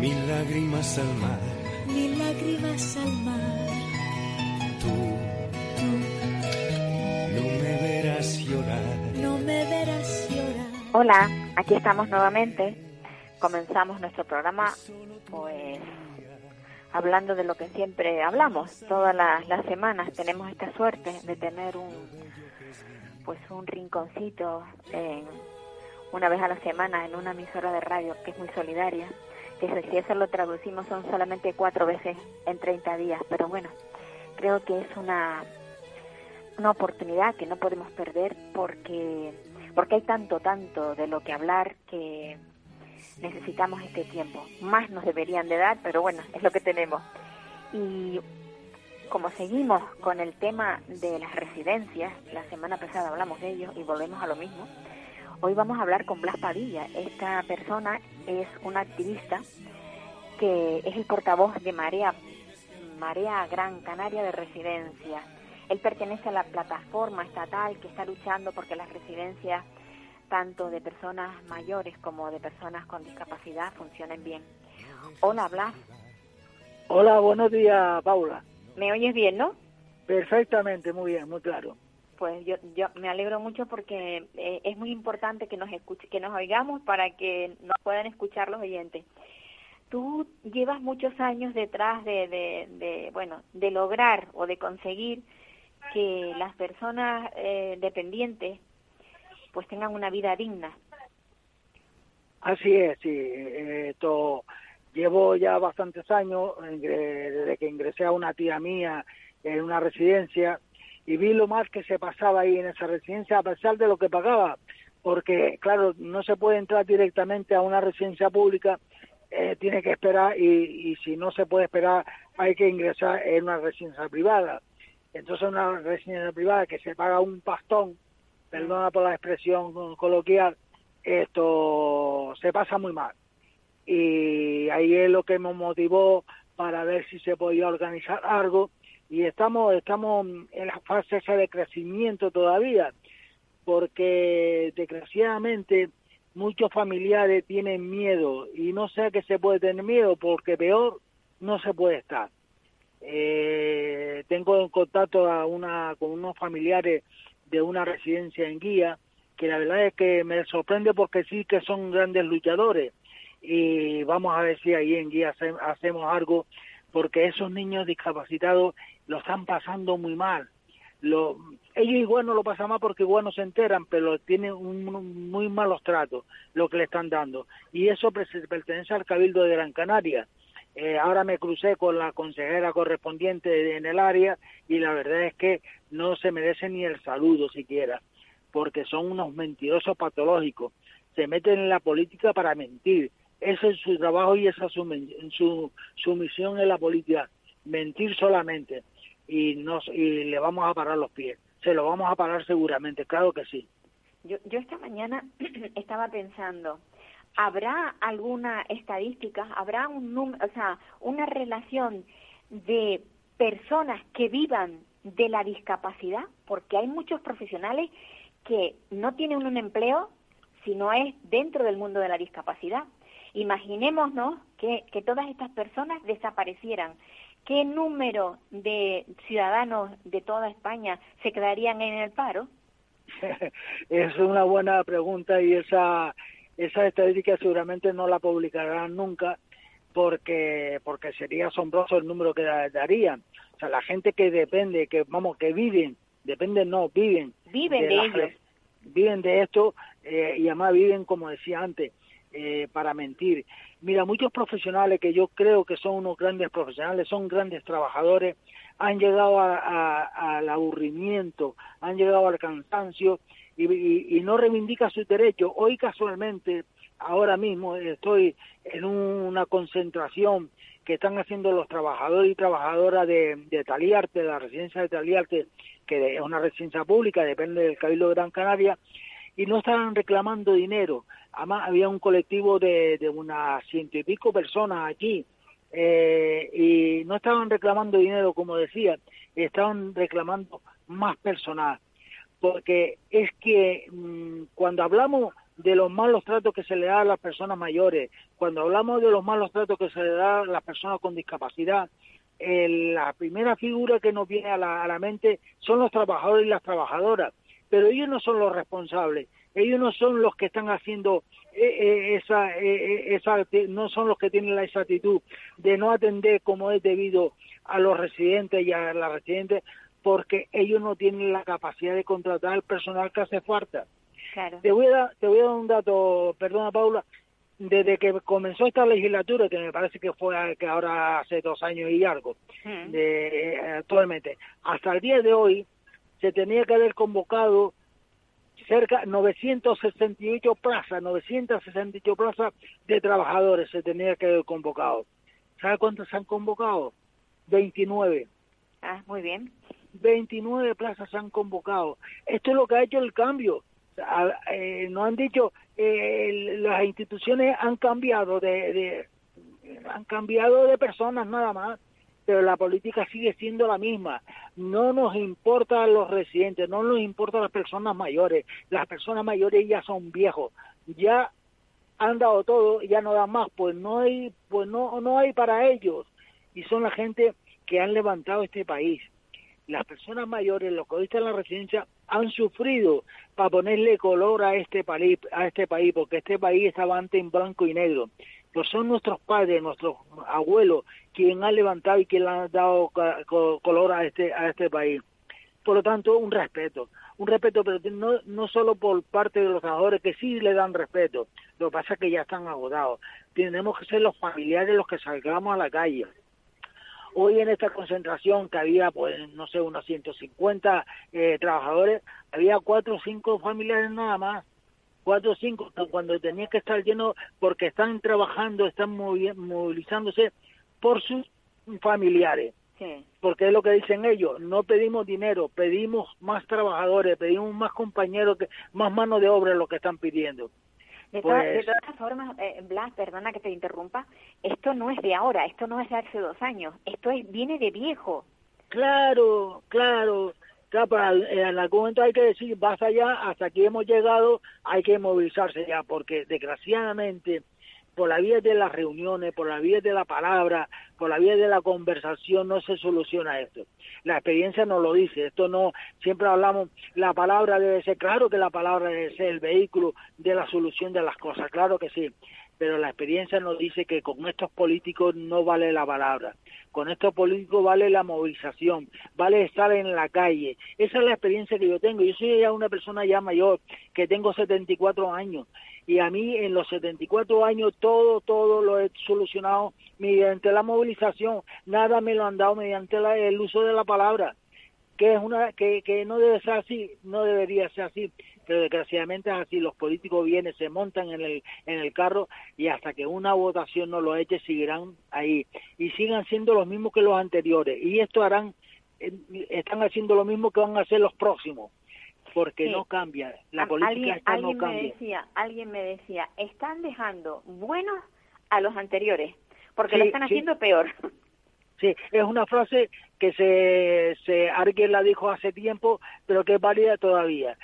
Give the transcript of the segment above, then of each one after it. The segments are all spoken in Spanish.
mil lágrimas al mar. mil lágrimas al mar. Tú Tú no me verás llorar. no me verás llorar. Hola, aquí estamos nuevamente. Comenzamos nuestro programa, pues hablando de lo que siempre hablamos. Todas las, las semanas tenemos esta suerte de tener un, pues un rinconcito en, una vez a la semana en una emisora de radio que es muy solidaria. Que si eso lo traducimos son solamente cuatro veces en 30 días, pero bueno, creo que es una una oportunidad que no podemos perder porque porque hay tanto tanto de lo que hablar que necesitamos este tiempo. Más nos deberían de dar pero bueno es lo que tenemos. Y como seguimos con el tema de las residencias la semana pasada hablamos de ello y volvemos a lo mismo hoy vamos a hablar con Blas Padilla esta persona es una activista que es el portavoz de Marea Marea Gran Canaria de Residencias él pertenece a la plataforma estatal que está luchando porque las residencias, tanto de personas mayores como de personas con discapacidad, funcionen bien. Hola, Blas. Hola, buenos días, Paula. ¿Me oyes bien, no? Perfectamente, muy bien, muy claro. Pues yo, yo me alegro mucho porque eh, es muy importante que nos escuche, que nos oigamos para que nos puedan escuchar los oyentes. Tú llevas muchos años detrás de, de, de bueno, de lograr o de conseguir que las personas eh, dependientes pues tengan una vida digna. Así es, sí. eh, Esto llevo ya bastantes años ingre- desde que ingresé a una tía mía en una residencia y vi lo mal que se pasaba ahí en esa residencia a pesar de lo que pagaba, porque claro, no se puede entrar directamente a una residencia pública, eh, tiene que esperar y, y si no se puede esperar hay que ingresar en una residencia privada. Entonces una residencia privada que se paga un pastón, perdona por la expresión coloquial, esto se pasa muy mal. Y ahí es lo que me motivó para ver si se podía organizar algo y estamos estamos en la fase esa de crecimiento todavía porque desgraciadamente muchos familiares tienen miedo y no sé a qué se puede tener miedo porque peor no se puede estar. Eh, tengo en contacto a una con unos familiares de una residencia en guía que la verdad es que me sorprende porque sí que son grandes luchadores y vamos a ver si ahí en guía hace- hacemos algo porque esos niños discapacitados lo están pasando muy mal lo, ellos igual no lo pasan mal porque igual no se enteran, pero tienen un, muy malos tratos lo que le están dando. Y eso pertenece al Cabildo de Gran Canaria. Eh, ahora me crucé con la consejera correspondiente en el área y la verdad es que no se merece ni el saludo siquiera, porque son unos mentirosos patológicos. Se meten en la política para mentir. Ese es su trabajo y esa es su, su, su misión en la política, mentir solamente y nos y le vamos a parar los pies. Se lo vamos a parar seguramente, claro que sí. Yo, yo esta mañana estaba pensando, ¿habrá alguna estadística, habrá un número, o sea, una relación de personas que vivan de la discapacidad? Porque hay muchos profesionales que no tienen un empleo si no es dentro del mundo de la discapacidad. Imaginémonos que, que todas estas personas desaparecieran. ¿Qué número de ciudadanos de toda España se quedarían en el paro? es una buena pregunta y esa esa estadística seguramente no la publicarán nunca porque porque sería asombroso el número que da- darían. O sea, la gente que depende, que vamos, que viven, dependen no, viven. Viven de la ellos. Viven de esto eh, y además viven, como decía antes, eh, para mentir. Mira, muchos profesionales que yo creo que son unos grandes profesionales, son grandes trabajadores, han llegado a- a- al aburrimiento, han llegado al cansancio y, no reivindican sus derechos. Hoy casualmente ahora mismo estoy en una concentración que están haciendo los trabajadores y trabajadoras de, de Taliarte, la residencia de Taliarte, que es una residencia pública, depende del Cabildo de Gran Canaria, y no estaban reclamando dinero. Además, había un colectivo de, de unas ciento y pico personas aquí, eh, y no estaban reclamando dinero, como decía, estaban reclamando más personal. Porque es que mm, cuando hablamos de los malos tratos que se le da a las personas mayores, cuando hablamos de los malos tratos que se le da a las personas con discapacidad, la primera figura que nos viene a la, mente son los trabajadores y las trabajadoras, pero ellos no son los responsables, ellos no son los que están haciendo eh, eh, esa, eh, esa, no son los que tienen esa actitud de no atender como es debido a los residentes y a las residentes, porque ellos no tienen la capacidad de contratar el personal que hace falta. Te voy a dar, te voy a dar un dato, perdona Paula, desde que comenzó esta legislatura, que me parece que fue que ahora hace dos años y algo, de, actualmente, hasta el día de hoy se tenía que haber convocado cerca 968 plazas, 968 plazas de trabajadores se tenía que haber convocado. ¿Sabe cuántos se han convocado? 29. Ah, muy bien. 29 plazas se han convocado. Esto es lo que ha hecho el cambio. Eh, no han dicho eh, las instituciones han cambiado de, han cambiado de personas nada más pero la política sigue siendo la misma. No nos importa los residentes, no nos importa las personas mayores. Las personas mayores ya son viejos, ya han dado todo, ya no dan más, pues no hay, pues no, no hay para ellos. Y son la gente que han levantado este país las personas mayores, los que en la residencia, han sufrido para ponerle color a este país, a este país, porque este país estaba antes en blanco y negro. Pues son nuestros padres, nuestros abuelos, quien han levantado y quien han dado color a este, a este país. Por lo tanto, un respeto, un respeto, pero no, no solo por parte de los trabajadores que sí le dan respeto, lo que pasa es que ya están agotados. Tenemos que ser los familiares los que salgamos a la calle Hoy en esta concentración que había, pues, no sé, unos 150 eh, trabajadores, había cuatro o cinco familiares nada más. Cuatro o cinco, cuando tenía que estar lleno porque están trabajando, están movilizándose por sus familiares. Porque es lo que dicen ellos, no pedimos dinero, pedimos más trabajadores, pedimos más compañeros, que, más mano de obra lo que están pidiendo. De, pues todas formas, eh, Blas, perdona que te interrumpa, esto no es de ahora, esto no es de hace dos años, esto es, viene de viejo. Claro, claro. En algún momento hay que decir, basta ya, hasta aquí hemos llegado, hay que movilizarse ya, porque desgraciadamente por la vía de las reuniones, por la vía de la palabra, por la vía de la conversación no se soluciona esto. La experiencia nos lo dice, esto no, siempre hablamos, la palabra debe ser, claro que la palabra debe ser el vehículo de la solución de las cosas, claro que sí, pero la experiencia nos dice que con estos políticos no vale la palabra, con estos políticos vale la movilización, vale estar en la calle. Esa es la experiencia que yo tengo. Yo soy ya una persona ya mayor, que tengo 74 años, y a mí en los 74 años todo, todo lo he solucionado mediante la movilización, nada me lo han dado mediante el uso de la palabra, que es una que, que no debe ser así, no debería ser así, pero desgraciadamente es así, los políticos vienen, se montan en el, en el carro y hasta que una votación no lo eche seguirán ahí. Y sigan siendo los mismos que los anteriores. Y esto harán, eh, están haciendo lo mismo que van a hacer los próximos porque no cambia, la política alguien, no Me decía, alguien me decía, están dejando buenos a los anteriores, porque lo están haciendo peor. Sí, es una frase que se, se alguien la dijo hace tiempo, pero que es válida todavía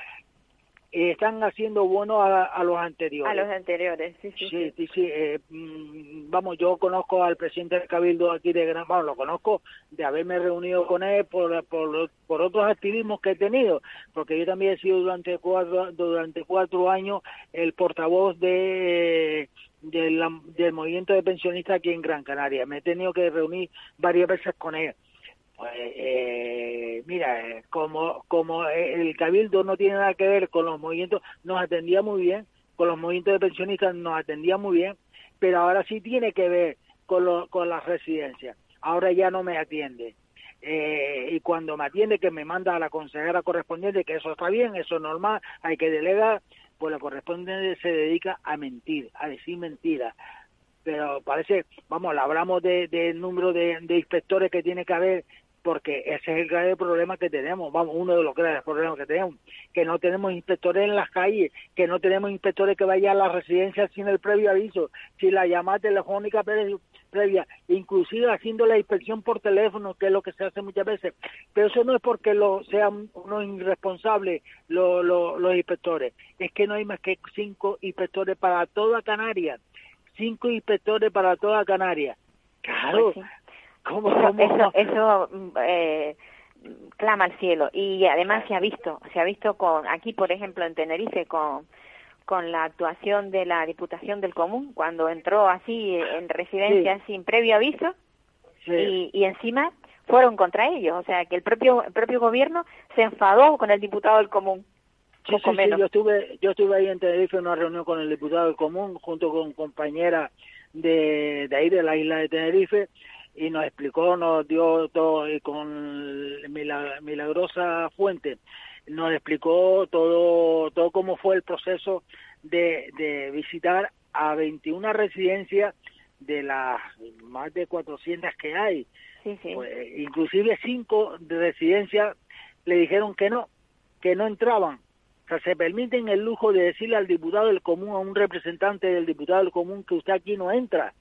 están haciendo bueno a, los anteriores. A los anteriores, sí, sí. Sí, sí, sí. Eh, mm, vamos, yo conozco al presidente del Cabildo aquí de Gran, lo conozco de haberme reunido con él por, por, por otros activismos que he tenido, porque yo también he sido durante cuatro, durante cuatro años el portavoz de del, del movimiento de pensionistas aquí en Gran Canaria. Me he tenido que reunir varias veces con él eh, mira, como, como el cabildo no tiene nada que ver con los movimientos, nos atendía muy bien, con los movimientos de pensionistas nos atendía muy bien, pero ahora sí tiene que ver con, lo, con las residencias. Ahora ya no me atiende. Eh, y cuando me atiende que me manda a la consejera correspondiente, que eso está bien, eso es normal, hay que delegar, pues la correspondiente se dedica a mentir, a decir mentiras. Pero parece, vamos, hablamos del de, número de inspectores que tiene que haber porque ese es el grave problema que tenemos, vamos, uno de los graves problemas que tenemos, que no tenemos inspectores en las calles, que no tenemos inspectores que vayan a las residencias sin el previo aviso, sin la llamada telefónica previa, inclusive haciendo la inspección por teléfono, que es lo que se hace muchas veces. Pero eso no es porque lo sean unos irresponsables los, inspectores, es que no hay más que cinco inspectores para toda Canarias, cinco inspectores para toda Canarias. Claro, pues eso, eso, mm, eh, clama al cielo. Y además se ha visto, se ha visto con aquí, por ejemplo, en Tenerife con con la actuación de la Diputación del Común cuando entró así en residencia sin previo aviso y, y encima fueron contra ellos, o sea que el propio el propio gobierno se enfadó con el diputado del Común. Sí, sí, sí, yo estuve yo estuve ahí en Tenerife en una reunión con el diputado del Común junto con compañeras de, de ahí de la isla de Tenerife y nos explicó, nos dio todo y con milagrosa fuente, nos explicó todo, todo cómo fue el proceso de, de visitar a 21 residencias de las más de 400 que hay. Sí, sí. Pues, inclusive cinco de residencias le dijeron que no, que no entraban. O sea, se permiten el lujo de decirle al diputado del común, a un representante del diputado del común, que usted aquí no entra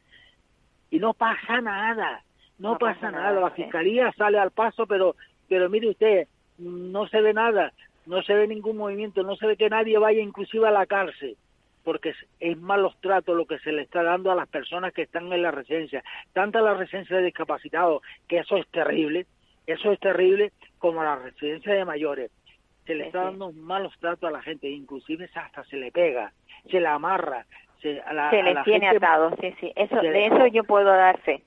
y no pasa nada, no, pasa, nada. La fiscalía sale al paso, pero, pero mire usted, no se ve nada, no se ve ningún movimiento, no se ve que nadie vaya inclusive a la cárcel, porque es, malos tratos lo que se le está dando a las personas que están en la residencia, tanto la residencia de discapacitados, que eso es terrible, eso es terrible, como la residencia de mayores. Se le está dando malos tratos a la gente, inclusive hasta se le pega, se la amarra, se, a se les tiene atado, sí, sí. Eso, de eso yo puedo dar fe.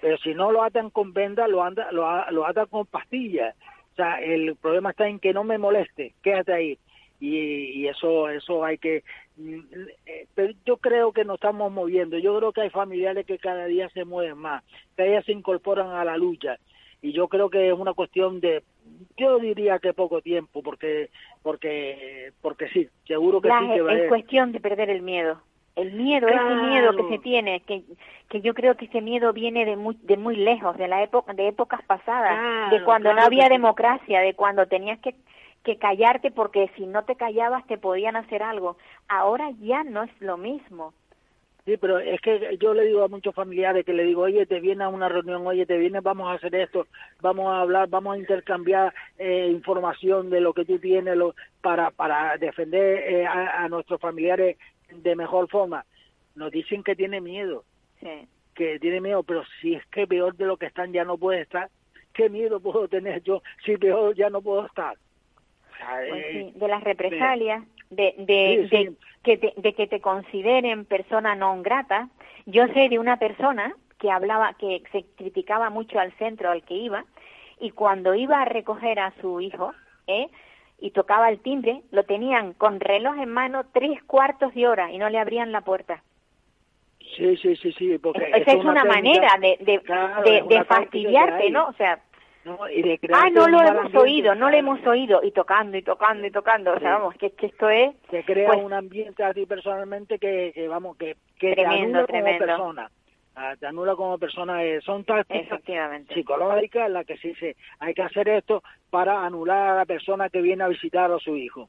Pero si no lo atan con venda, lo, anda, lo, lo atan con pastillas. O sea, el problema está en que no me moleste, quédate ahí. Y, y eso eso hay que mm, eh, pero yo creo que nos estamos moviendo yo creo que hay familiares que cada día se mueven más cada día se incorporan a la lucha y yo creo que es una cuestión de yo diría que poco tiempo porque porque porque sí seguro que sí que es cuestión de perder el miedo el miedo, ese miedo que se tiene, que, que yo creo que ese miedo viene de muy, de muy lejos, de la época, de épocas pasadas, de cuando no había democracia, de cuando tenías que, que callarte porque si no te callabas te podían hacer algo. Ahora ya no es lo mismo. Sí, pero es que yo le digo a muchos familiares que le digo, oye, te viene a una reunión, oye, te viene, vamos a hacer esto, vamos a hablar, vamos a intercambiar eh, información de lo que tú tienes lo, para, para defender eh, a, a, nuestros familiares de mejor forma. Nos dicen que tiene miedo, que tiene miedo, pero si es que peor de lo que están ya no puede estar, ¿qué miedo puedo tener yo si peor ya no puedo estar? Pues sí, de las represalias, de, de, de, que te, de que te consideren persona no grata. Yo sé de una persona que hablaba, que se criticaba mucho al centro al que iba, y cuando iba a recoger a su hijo, ¿eh? Y tocaba el timbre, lo tenían con reloj en mano tres cuartos de hora y no le abrían la puerta. Sí, sí, sí, sí. Porque Esa es, una, manera de, de, de, fastidiarte, ¿no? O sea, ah, no lo hemos oído, no lo hemos oído, y tocando, y tocando, y tocando, o sea, vamos, que, que esto es... Se crea pues un ambiente a ti personalmente que, que vamos, que, que tremendo, te anula como persona. Ah, te anula como persona, eh, son tácticas psicológicas en las que sí se hay que hacer esto para anular a la persona que viene a visitar a su hijo.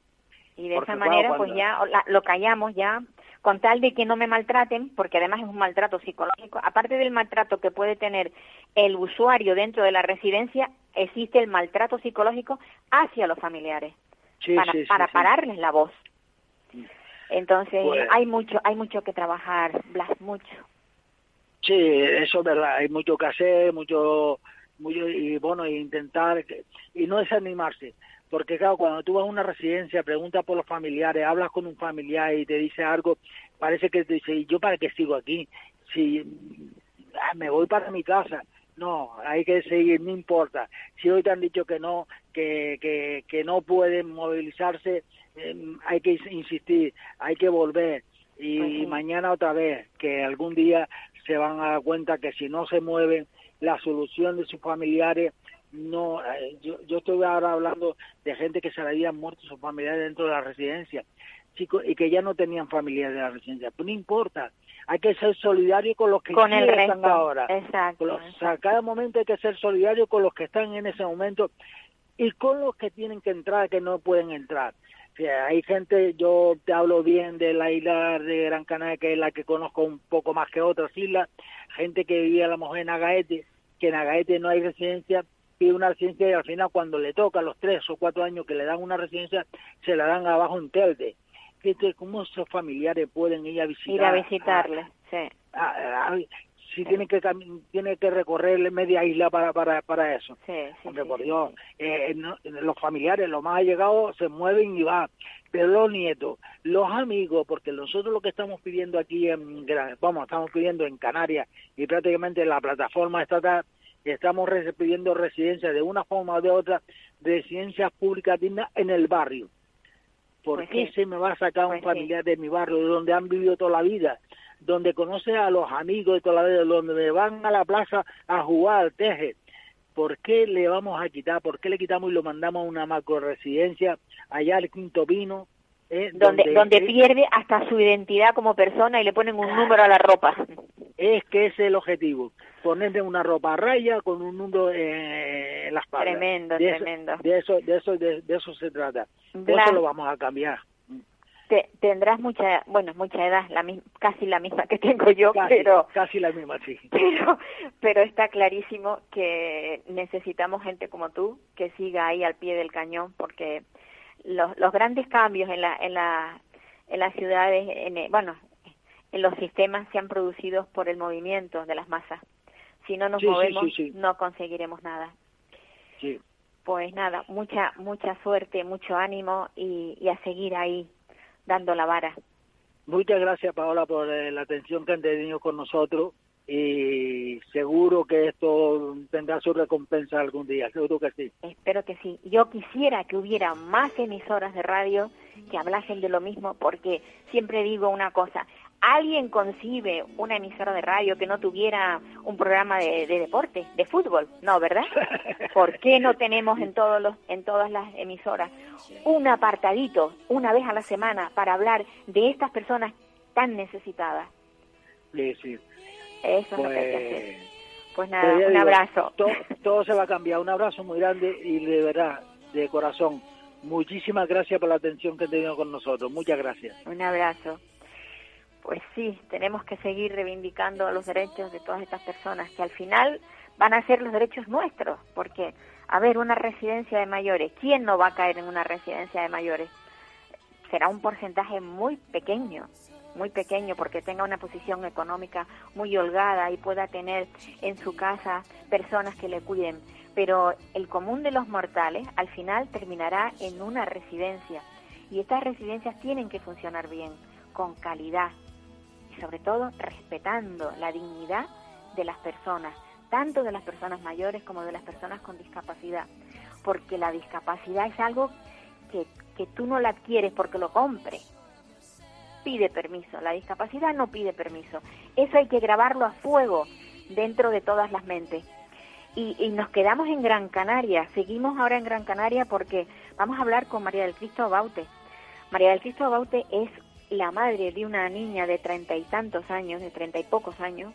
Y de esa manera, pues ya lo callamos ya, con tal de que no me maltraten, porque además es un maltrato psicológico. Aparte del maltrato que puede tener el usuario dentro de la residencia, existe el maltrato psicológico hacia los familiares, para, para pararles la voz. Entonces, pues hay mucho hay mucho que trabajar, Blas, mucho. Sí, eso es verdad, hay mucho que hacer, mucho, mucho y bueno, intentar, y no desanimarse, porque claro, cuando tú vas a una residencia, preguntas por los familiares, hablas con un familiar y te dice algo, parece que te dice, ¿y yo para qué sigo aquí? Si ah, me voy para mi casa, no, hay que seguir, no importa. Si hoy te han dicho que no, que, que, que no pueden movilizarse, em, hay que insistir, hay que volver. Y mañana otra vez, que algún día se van a dar cuenta que si no se mueven, la solución de sus familiares no eh, yo, yo estoy ahora hablando de gente que se le habían muerto sus familiares dentro de la residencia chicos y que ya no tenían familia de la residencia. Pues no importa, hay que ser solidario con los que con el están ahora. Exacto, O sea, cada momento hay que ser solidario con los que están en ese momento y con los que tienen que entrar, que no pueden entrar. Hay gente, yo te hablo bien de la isla de Gran Canaria, que es la que conozco un poco más que otras islas, gente que vivía a lo mejor en Agaete, que en Agaete no hay residencia, pide una residencia y al final cuando le toca los tres o cuatro años que le dan una residencia, se la dan abajo en Telde. Cómo esos familiares pueden ir a visitar. Ir a visitarle, sí. a- a- si tiene que tiene que recorrer media isla para para para eso. Sí, sí, hombre sí, por Dios. eh, no- los familiares los más allegados se mueven y van. Pero los nietos los amigos porque nosotros lo que estamos pidiendo aquí en vamos estamos pidiendo en Canarias y prácticamente en la plataforma estatal estamos pidiendo residencias de una forma o de otra residencias públicas dignas en el barrio. ¿Por Pues qué se me va a sacar Pues un familiar de mi barrio, de donde han vivido toda la vida, donde conoce a los amigos de toda la vida, donde van a la plaza a jugar al teje? ¿Por qué le vamos a quitar? ¿Por qué le quitamos y lo mandamos a una macro residencia allá al Quinto Pino? eh, Donde, donde pierde hasta su identidad como persona y le ponen un número a la ropa. es que ese es el objetivo, ponerle una ropa a raya con un número eh, en la espalda. Tremendo, de eso, tremendo. De eso, de eso, de, de eso se trata. Blas, Eso lo vamos a cambiar. Te- tendrás mucha, bueno, mucha edad, la casi la misma que tengo yo, Casi, pero casi la misma, sí. pero pero está clarísimo que necesitamos gente como tú que siga ahí al pie del cañón porque los, los grandes cambios en la en la en las ciudades en, eh, bueno en los sistemas se han producido por el movimiento de las masas si no nos sí, movemos sí, sí. no conseguiremos nada Sí. pues nada mucha mucha suerte mucho ánimo y, y a seguir ahí dando la vara Muchas gracias, Paola, por eh, la atención que han tenido con nosotros y seguro que esto tendrá su recompensa algún día, seguro que sí. Espero que sí. Yo quisiera que hubiera más emisoras de radio que hablasen de lo mismo, porque siempre digo una cosa. ¿Alguien concibe una emisora de radio que no tuviera un programa de, de deporte, de fútbol? No, ¿verdad? ¿Por qué no tenemos en todos los, en todas las emisoras un apartadito una vez a la semana para hablar de estas personas tan necesitadas? Sí, sí. Eso es lo que hay que hacer. Pues, Pues pues nada, ya un digo, abrazo. Todo, todo se va a cambiar. Un abrazo muy grande y de verdad, de corazón. Muchísimas gracias por la atención que han tenido con nosotros. Muchas gracias. Un abrazo. Pues sí, tenemos que seguir reivindicando los derechos de todas estas personas, que al final van a ser los derechos nuestros, porque, a ver, una residencia de mayores, ¿quién no va a caer en una residencia de mayores? Será un porcentaje muy pequeño, muy pequeño, porque tenga una posición económica muy holgada y pueda tener en su casa personas que le cuiden. Pero el común de los mortales al final terminará en una residencia. Y estas residencias tienen que funcionar bien, con calidad sobre todo respetando la dignidad de las personas, tanto de las personas mayores como de las personas con discapacidad. Porque la discapacidad es algo que, que tú no la adquieres porque lo compres. Pide permiso. La discapacidad no pide permiso. Eso hay que grabarlo a fuego dentro de todas las mentes. Y, y nos quedamos en Gran Canaria. Seguimos ahora en Gran Canaria porque vamos a hablar con María del Cristo Abaute. María del Cristo Abaute es la madre de una niña de treinta y tantos años, de treinta y pocos años,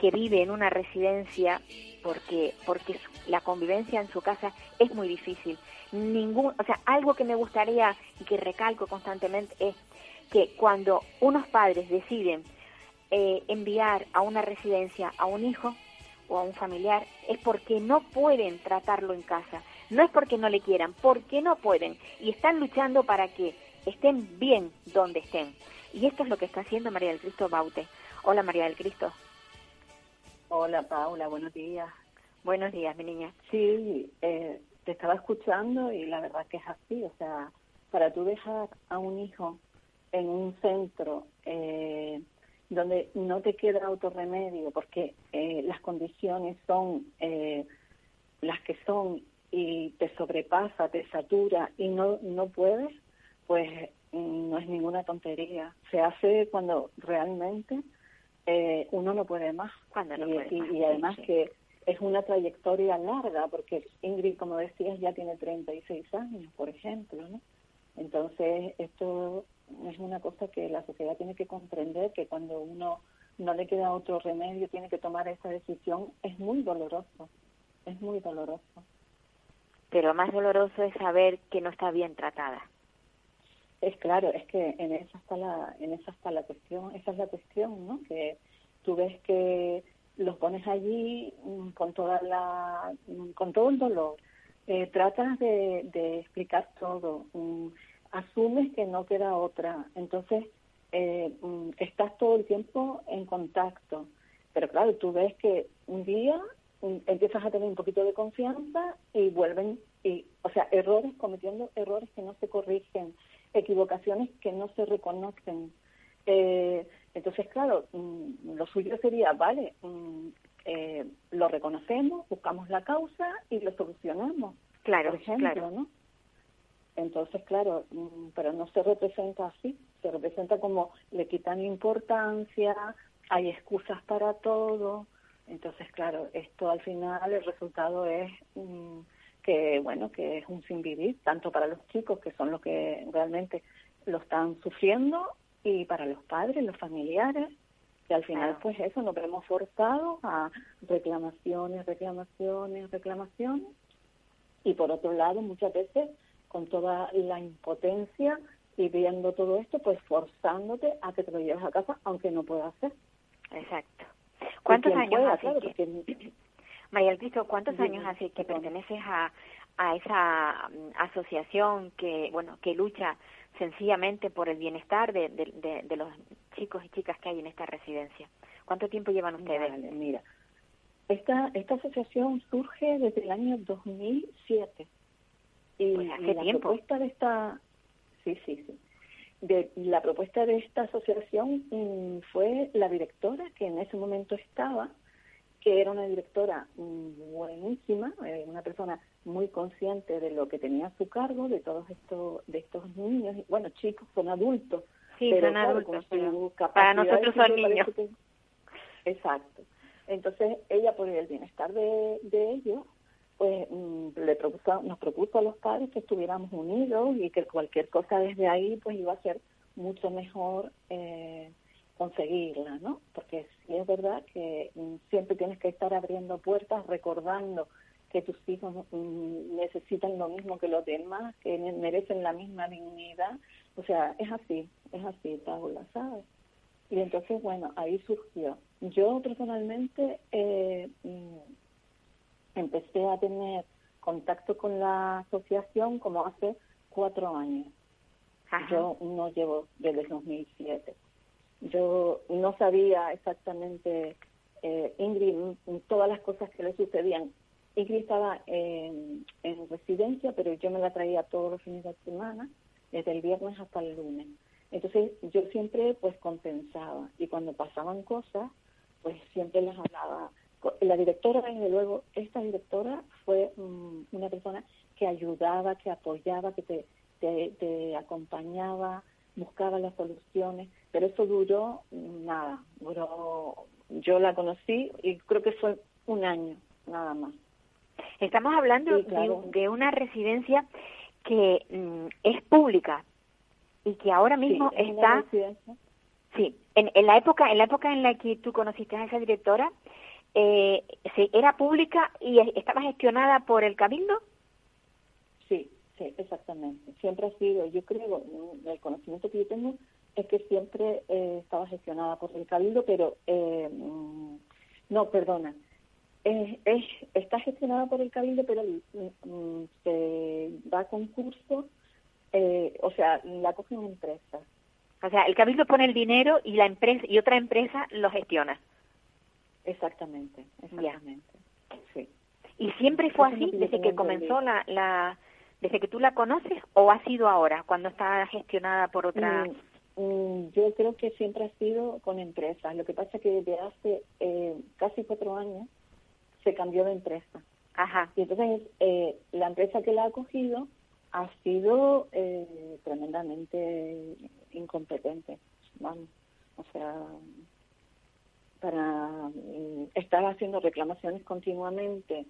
que vive en una residencia porque porque la convivencia en su casa es muy difícil. Ningún, o sea, algo que me gustaría y que recalco constantemente es que cuando unos padres deciden eh, enviar a una residencia a un hijo o a un familiar es porque no pueden tratarlo en casa. No es porque no le quieran, porque no pueden. Y están luchando para que estén bien donde estén. Y esto es lo que está haciendo María del Cristo Baute. Hola María del Cristo. Hola Paula, buenos días. Buenos días, mi niña. Sí, eh, te estaba escuchando y la verdad que es así, o sea, para tú dejar a un hijo en un centro eh, donde no te queda autorremedio porque eh, las condiciones son eh, las que son y te sobrepasa, te satura y no, no puedes, pues mm, no es ninguna tontería. Se hace cuando realmente eh, uno no puede más. Cuando no y, puede y- más, y además sí. que es una trayectoria larga, porque Ingrid, como decías, ya tiene 36 años, por ejemplo, ¿no? Entonces, esto es una cosa que la sociedad tiene que comprender, que cuando uno no le queda otro remedio, tiene que tomar esa decisión, es muy doloroso, es muy doloroso. Pero más doloroso es saber que no está bien tratada. Es claro, es que en esa está la, en esa está la cuestión, esa es la cuestión, ¿no? Que tú ves que los pones allí mm, con toda la, mm, con todo el dolor, eh, tratas de, explicar todo, mm, asumes que no queda otra, entonces eh, estás todo el tiempo en contacto, pero claro, tú ves que un día empiezas a tener un poquito de confianza y vuelven, y, o sea, errores, cometiendo errores que no se corrigen, equivocaciones que no se reconocen. Eh, entonces, claro, mm, lo suyo sería, vale, mm, eh, lo reconocemos, buscamos la causa y lo solucionamos. Claro, por ejemplo, claro. ¿no? Entonces, claro, mm, pero no se representa así, se representa como le quitan importancia, hay excusas para todo. Entonces, claro, esto al final el resultado es que, bueno, que es un sin vivir, tanto para los chicos, que son los que realmente lo están sufriendo, y para los padres, los familiares, que al final pues eso nos vemos forzados a reclamaciones, reclamaciones, reclamaciones y por otro lado muchas veces con toda la impotencia y viendo todo esto pues forzándote a que te lo lleves a casa aunque no puedas hacer. Exacto. ¿Cuántos años pueda, hace claro, que, porque- María Cristo, cuántos años hace que perteneces a, a esa mm, asociación que, bueno, que lucha sencillamente por el bienestar de, de, de- de los chicos y chicas que hay en esta residencia? ¿Cuánto tiempo llevan ustedes? Vale, mira, esta, esta asociación surge desde el año 2007. Y, Pues hace y la tiempo. propuesta de esta, sí, sí, sí. De, la propuesta de esta asociación mm, fue la directora que en ese momento estaba, que era una directora buenísima, eh, una persona muy consciente de lo que tenía a su cargo, de todos estos, de estos niños, bueno, chicos, son adultos, Sí, pero son adultos, para nosotros son niños. que- Exacto. Entonces, ella, por el bienestar de, de ellos, pues mm, le propuso, nos propuso a los padres que estuviéramos unidos y que cualquier cosa desde ahí, pues iba a ser mucho mejor eh, conseguirla, ¿no? Porque sí es verdad que mm, siempre tienes que estar abriendo puertas, recordando que tus hijos mm, necesitan lo mismo que los demás, que merecen la misma dignidad. O sea, es así, es así, Paula, ¿sabes? Y entonces, bueno, ahí surgió. Yo personalmente eh, mm, empecé a tener contacto con la asociación como hace cuatro años. Ajá. Yo no llevo desde el 2007. Yo no sabía exactamente, eh, Ingrid, mm, todas las cosas que le sucedían. Ingrid estaba en, en residencia, pero yo me la traía todos los fines de semana, desde el viernes hasta el lunes. Entonces yo siempre pues compensaba y cuando pasaban cosas, pues siempre les hablaba. La directora, desde luego, esta directora fue mm, una persona que ayudaba, que apoyaba, que te, te acompañaba, buscaba las soluciones, pero eso duró nada, duró, yo la conocí y creo que fue un año, nada más. Estamos hablando Sí, claro. de, de una residencia que mm, es pública y que ahora mismo Sí, está residencia. Sí, en, en la época en la época en la que tú conociste a esa directora, eh, sí, era pública y estaba gestionada por el cabildo. Sí, sí, exactamente. Siempre ha sido, yo creo, mm, el conocimiento que yo tengo es que siempre eh, estaba gestionada por el Cabildo, pero eh, mm, no, perdona. Es, es, está gestionada por el Cabildo, pero mm, mm, se va a concurso, eh, o sea, la cogen empresas. O sea, el cabildo pone el dinero y la empresa y otra empresa lo gestiona. Exactamente, exactamente. Sí. Y siempre fue así desde que comenzó la, la desde que tú la conoces o ha sido ahora cuando está gestionada por otra. Mm, mm, yo creo que siempre ha sido con empresas. Lo que pasa es que desde hace eh, casi cuatro años se cambió de empresa. Ajá. Y entonces eh, la empresa que la ha acogido ha sido eh, tremendamente incompetente. Vamos, o sea, para mm, estar haciendo reclamaciones continuamente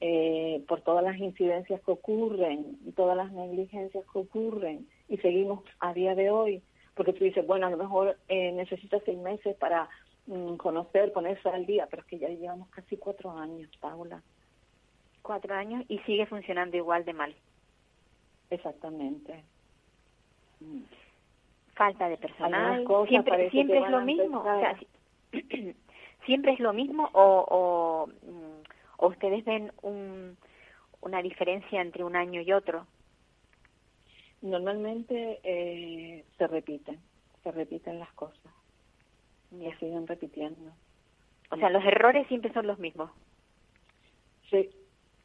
eh, por todas las incidencias que ocurren, todas las negligencias que ocurren, y seguimos a día de hoy porque tú dices, bueno, a lo mejor eh, necesitas seis meses para mm, conocer, ponerse al día, pero es que ya llevamos casi cuatro años, Paula. Cuatro años y sigue funcionando igual de mal. Exactamente. Falta de personal. Siempre, siempre es lo mismo. O sea, siempre es lo mismo o, o, mm, o ustedes ven un, una diferencia entre un año y otro. Normalmente eh, se repiten, se repiten las cosas, y siguen repitiendo. O sea, los errores siempre son los mismos. Sí,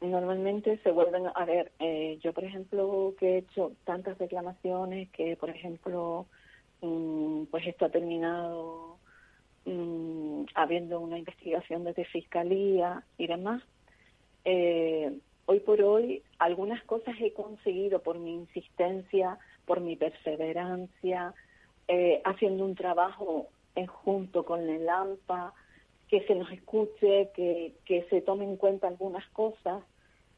normalmente se vuelven a ver. Eh, yo, por ejemplo, que he hecho tantas reclamaciones que, por ejemplo, mm, pues esto ha terminado mm, habiendo una investigación desde fiscalía y demás. Eh, hoy por hoy algunas cosas he conseguido por mi insistencia, por mi perseverancia, eh, haciendo un trabajo en junto con el AMPA, que se nos escuche, que, que se tome en cuenta algunas cosas.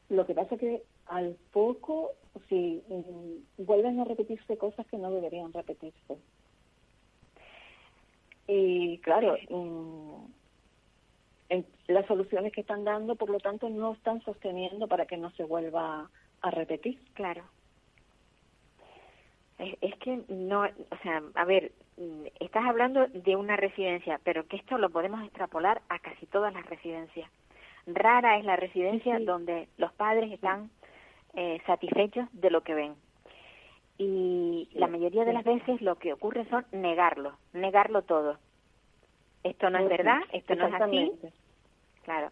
Lo que pasa que al poco, si mm, vuelven a repetirse cosas que no deberían repetirse. Y claro, mm, las soluciones que están dando, por lo tanto, no están sosteniendo para que no se vuelva a repetir. Claro. Es, que no, o sea, a ver, estás hablando de una residencia, pero que esto lo podemos extrapolar a casi todas las residencias. Rara es la residencia donde los padres están eh, satisfechos de lo que ven. Y la mayoría de las veces lo que ocurre son negarlo, negarlo todo esto no es verdad, esto no es así. Claro.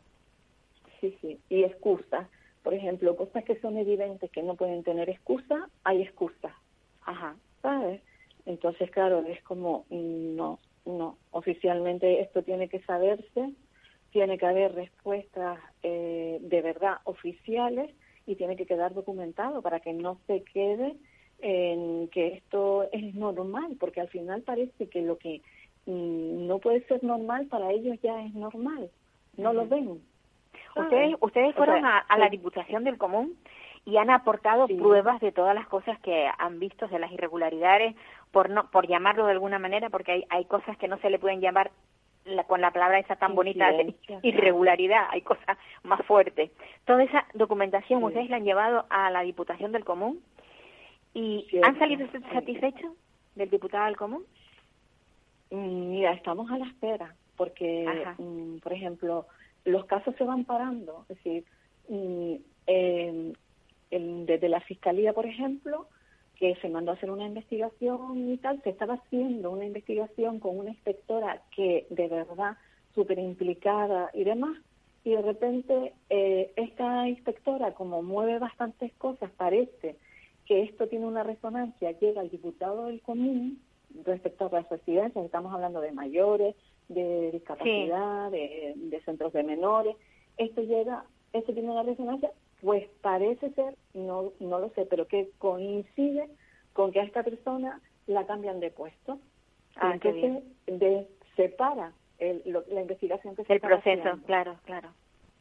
Sí, sí. Y excusas. Por ejemplo, cosas que son evidentes que no pueden tener excusa, hay excusas. Ajá. ¿Sabes? Entonces, claro, es como, no, no. Oficialmente esto tiene que saberse, tiene que haber respuestas eh, de verdad oficiales y tiene que quedar documentado para que no se quede en que esto es normal, porque al final parece que lo que no puede ser normal, para ellos ya es normal, no lo ven. Ustedes, ustedes fueron a, la Diputación del Común y han aportado pruebas de todas las cosas que han visto de las irregularidades, por no por llamarlo de alguna manera, porque hay, hay cosas que no se le pueden llamar con la palabra esa tan bonita de irregularidad, hay cosas más fuertes. Toda esa documentación ustedes la han llevado a la Diputación del Común y ¿han salido satisfechos del diputado del Común? Mm, mira, estamos a la espera, porque, mm, por ejemplo, los casos se van parando. Es decir, mm, desde la Fiscalía, por ejemplo, que se mandó a hacer una investigación y tal, se estaba haciendo una investigación con una inspectora que de verdad súper implicada y demás, y de repente eh, esta inspectora, como mueve bastantes cosas, parece que esto tiene una resonancia, llega al diputado del común respecto a las residencias, estamos hablando de mayores, de discapacidad, de, centros de menores. Esto llega, esto tiene una resonancia, pues parece ser, no, no lo sé, pero que coincide con que a esta persona la cambian de puesto. Ah, entonces de, separa el, la investigación que se El proceso, claro, claro.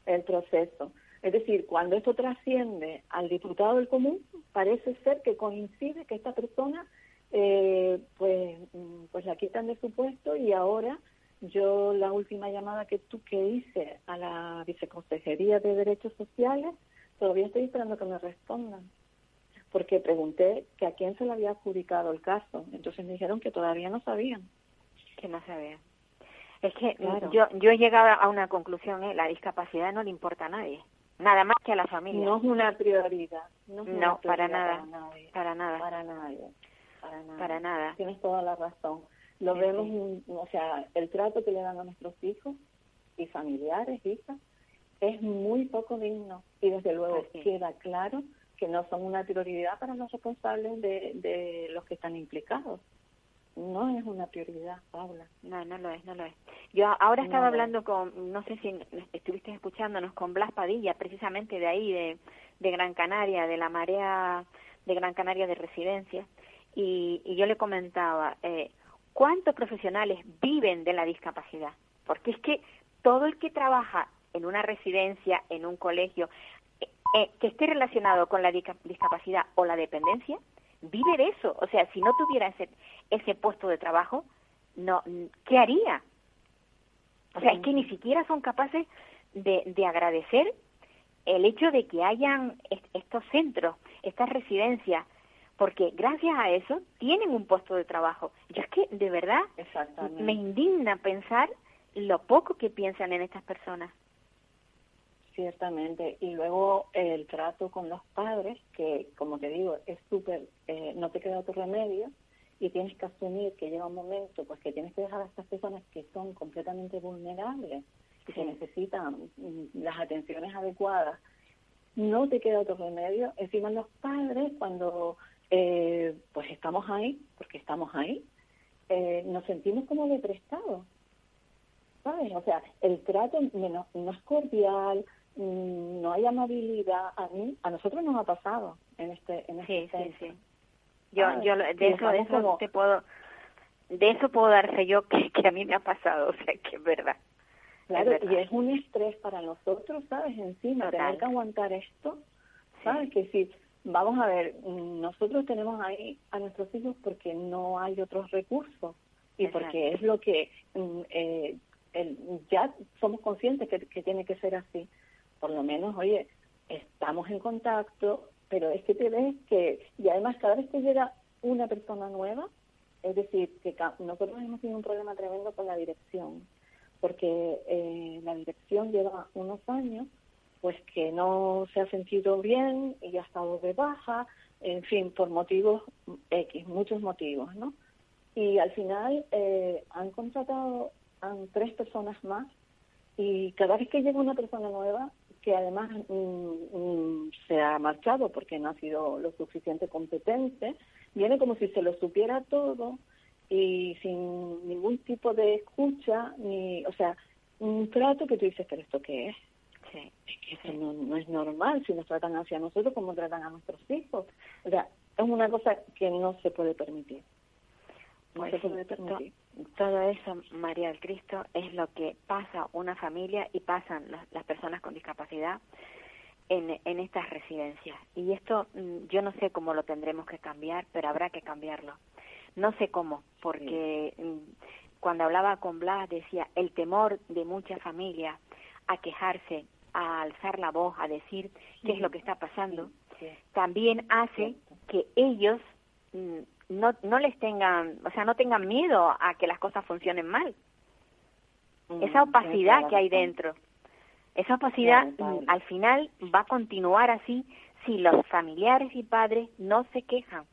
El proceso. Es decir, cuando esto trasciende al diputado del común, parece ser que coincide que esta persona eh, pues, mm, pues la quitan de su puesto y ahora yo la última llamada que tú que hice a la viceconsejería de derechos sociales todavía estoy esperando que me respondan porque pregunté que a quién se le había adjudicado el caso. Entonces me dijeron que todavía no sabían. Que no sabían. Es que yo yo he llegado a una conclusión ¿eh? la discapacidad no le importa a nadie nada más que a la familia. No es una prioridad no, para nada para nada. Para nadie para nada. Tienes toda la razón. Lo vemos, o sea, el trato que le dan a nuestros hijos y familiares, hijas, es muy poco digno. Y desde luego queda claro que no son una prioridad para los responsables de, de los que están implicados. No es una prioridad, Paula. No, no lo es, no lo es. Yo ahora estaba hablando con, no sé si estuviste escuchándonos con Blas Padilla, precisamente de ahí, de, de Gran Canaria, de la marea de Gran Canaria de residencia, y, yo le comentaba, eh, ¿cuántos profesionales viven de la discapacidad? Porque es que todo el que trabaja en una residencia, en un colegio, eh, eh, que esté relacionado con la discapacidad o la dependencia, vive de eso. O sea, si no tuviera ese, ese puesto de trabajo, no, ¿qué haría? O sea, es que ni siquiera son capaces de, de agradecer el hecho de que hayan estos centros, estas residencias, porque gracias a eso tienen un puesto de trabajo. Yo es que de verdad me indigna pensar lo poco que piensan en estas personas. Ciertamente. Y luego el trato con los padres, que como te digo, es súper, eh, no te queda otro remedio y tienes que asumir que llega un momento pues que tienes que dejar a estas personas que son completamente vulnerables y que necesitan mm, las atenciones adecuadas. No te queda otro remedio. Encima los padres, cuando eh, pues estamos ahí, porque estamos ahí, eh, nos sentimos como de prestado. ¿Sabes? O sea, el trato no, no es cordial, no hay amabilidad. A mí, a nosotros nos ha pasado en este, en este sí, sí, Yo, yo de eso, de eso te puedo, de eso puedo darse yo que, que a mí me ha pasado, o sea, que es verdad. Claro, y es un estrés para nosotros, ¿sabes? Encima, tener que aguantar esto, ¿sabes? Que si, vamos a ver, nosotros tenemos ahí a nuestros hijos porque no hay otros recursos y porque es lo que mm, eh, ya somos conscientes que, que tiene que ser así. Por lo menos, oye, estamos en contacto, pero es que te ves que, y además cada vez que llega una persona nueva, es decir, que nosotros hemos tenido un problema tremendo con la dirección, porque eh, la dirección lleva unos años pues que no se ha sentido bien y ha estado de baja, en fin, por motivos X, muchos motivos, ¿no? Y al final eh, han contratado a tres personas más y cada vez que llega una persona nueva, que además mm, mm, se ha marchado porque no ha sido lo suficiente competente, viene como si se lo supiera todo y sin ningún tipo de escucha, ni, o sea, un trato que tú dices, pero ¿esto qué es? Sí. Es que eso no, es normal si nos tratan hacia nosotros como tratan a nuestros hijos. O sea, es una cosa que no se puede permitir. No pues se puede permitir. Todo eso, María del Cristo, es lo que pasa una familia y pasan las, personas con discapacidad en, en estas residencias. Y esto mm, yo no sé cómo lo tendremos que cambiar, pero habrá que cambiarlo. No sé cómo, porque mm, cuando hablaba con Blas decía el temor de muchas familias a quejarse, a alzar la voz, a decir qué es lo que está pasando, también hace que ellos mm, no, no les tengan, o sea, no tengan miedo a que las cosas funcionen mal. Mm, esa opacidad que hay dentro, esa opacidad al final va a continuar así si los familiares y padres no se quejan.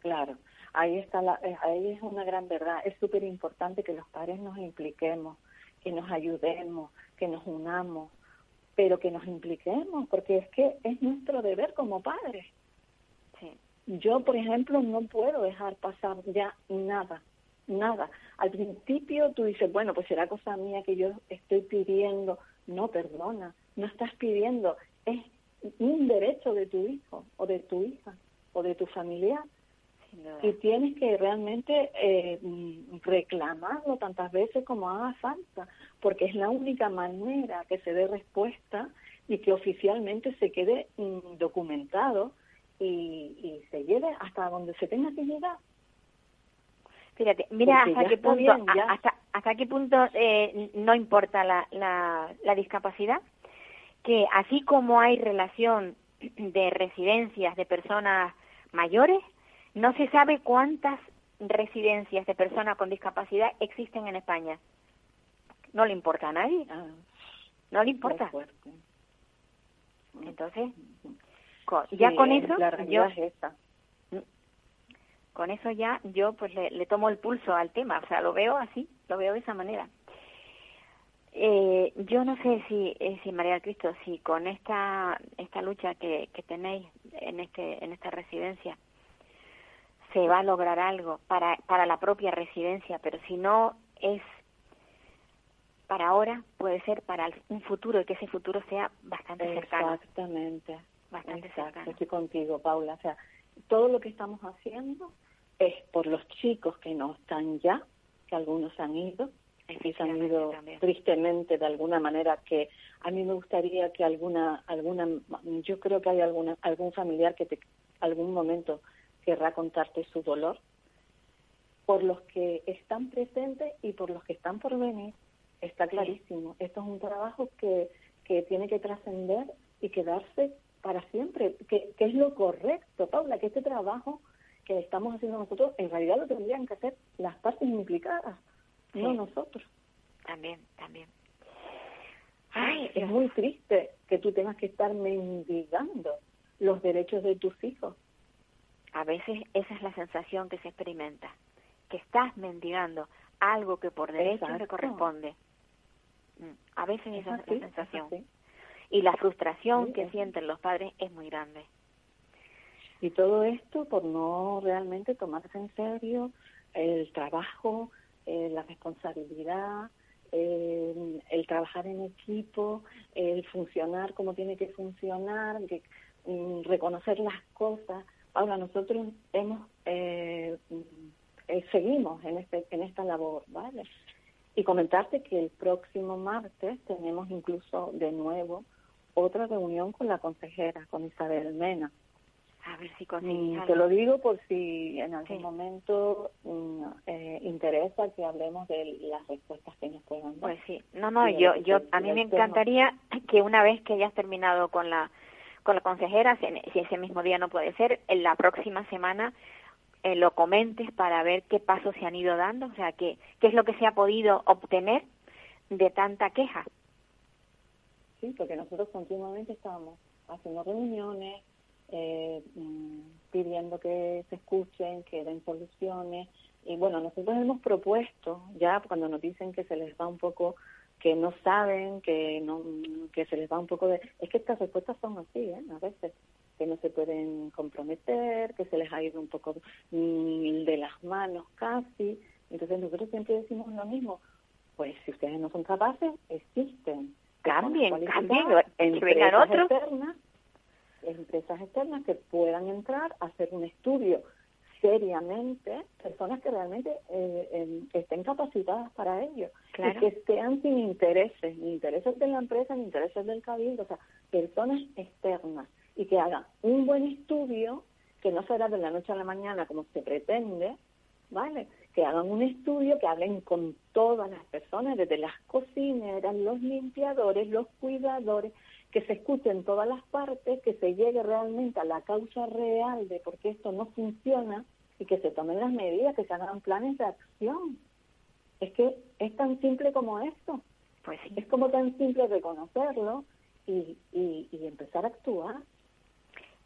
Claro, ahí está la, eh, ahí es una gran verdad. Es súper importante que los padres nos impliquemos, que nos ayudemos, que nos unamos, pero que nos impliquemos, porque es que es nuestro deber como padres. Yo, por ejemplo, no puedo dejar pasar ya nada, nada. Al principio tú dices, bueno, pues será cosa mía que yo estoy pidiendo. No, perdona, no estás pidiendo, es un derecho de tu hijo o de tu hija o de tu familiar y tienes que realmente eh, reclamarlo tantas veces como haga falta, porque es la única manera que se dé respuesta y que oficialmente se quede mm, documentado y, se lleve hasta donde se tenga que llegar. Fíjate, mira hasta qué, punto, hasta, hasta qué punto eh, no importa la, la, la discapacidad, que así como hay relación de residencias de personas mayores, no se sabe cuántas residencias de personas con discapacidad existen en España. No le importa a nadie. Ah. no le importa. Entonces, ya con eso, yo, mm, con eso ya yo pues le, tomo el pulso al tema, o sea, lo veo así, lo veo de esa manera. Eh, yo no sé si, eh, si María del Cristo, si con esta esta lucha que, que tenéis en este en esta residencia se va a lograr algo para, para la propia residencia, pero si no es para ahora, puede ser para un futuro y que ese futuro sea bastante cercano. Exactamente. Bastante cercano. Estoy contigo, Paula. O sea, todo lo que estamos haciendo es por los chicos que no están ya, que algunos han ido, que se han ido tristemente de alguna manera que a mí me gustaría que alguna alguna yo creo que hay alguna algún familiar que te algún momento querrá contarte su dolor, por los que están presentes y por los que están por venir. Está clarísimo. Esto es un trabajo que, que tiene que trascender y quedarse para siempre, que, que es lo correcto, Paula, que este trabajo que estamos haciendo nosotros, en realidad lo tendrían que hacer las partes implicadas, no nosotros. También, también. Ay, es muy triste que tú tengas que estar mendigando los derechos de tus hijos. A veces esa es la sensación que se experimenta, que estás mendigando algo que por derecho te corresponde. Mm, a veces esa es la sensación. y la frustración que sienten los padres es muy grande. Y todo esto por no realmente tomarse en serio el trabajo, eh, la responsabilidad, eh, el trabajar en equipo, el funcionar como tiene que funcionar, mm, reconocer las cosas. Ahora nosotros hemos eh, mm, seguimos en este en esta labor, ¿vale? Y comentarte que el próximo martes tenemos incluso de nuevo otra reunión con la consejera, con Isabel Mena. A ver si mm, Te lo digo por si en algún momento mm, eh, interesa que hablemos de las respuestas que nos puedan dar. Pues sí, no, no, yo, yo, a mí me encantaría que una vez que hayas terminado con la con la consejera, si, ese mismo día no puede ser, en la próxima semana eh, lo comentes para ver qué pasos se han ido dando, o sea, qué, qué es lo que se ha podido obtener de tanta queja. Sí, porque nosotros continuamente estábamos haciendo reuniones, eh, mm, pidiendo que se escuchen, que den soluciones. Y bueno, nosotros hemos propuesto, ya cuando nos dicen que se les va un poco, que no saben, que no que se les va un poco de... Es que estas respuestas son así, ¿eh? A veces que no se pueden comprometer, que se les ha ido un poco mm, de las manos casi. Entonces nosotros siempre decimos lo mismo. Pues si ustedes no son capaces, existen. Cambien, cambien, que vengan otros empresas externas que puedan entrar a hacer un estudio seriamente, personas que realmente eh, estén capacitadas para ello, y que estén sin intereses, ni intereses de la empresa, ni intereses del cabildo, o sea, personas externas, y que hagan un buen estudio, que no será de la noche a la mañana como se pretende, ¿vale? Que hagan un estudio, que hablen con todas las personas, desde las cocineras, los limpiadores, los cuidadores, que se escuchen todas las partes, que se llegue realmente a la causa real de por qué esto no funciona y que se tomen las medidas, que se hagan planes de acción. Es que es tan simple como esto. Pues Es como tan simple reconocerlo y, y, empezar a actuar.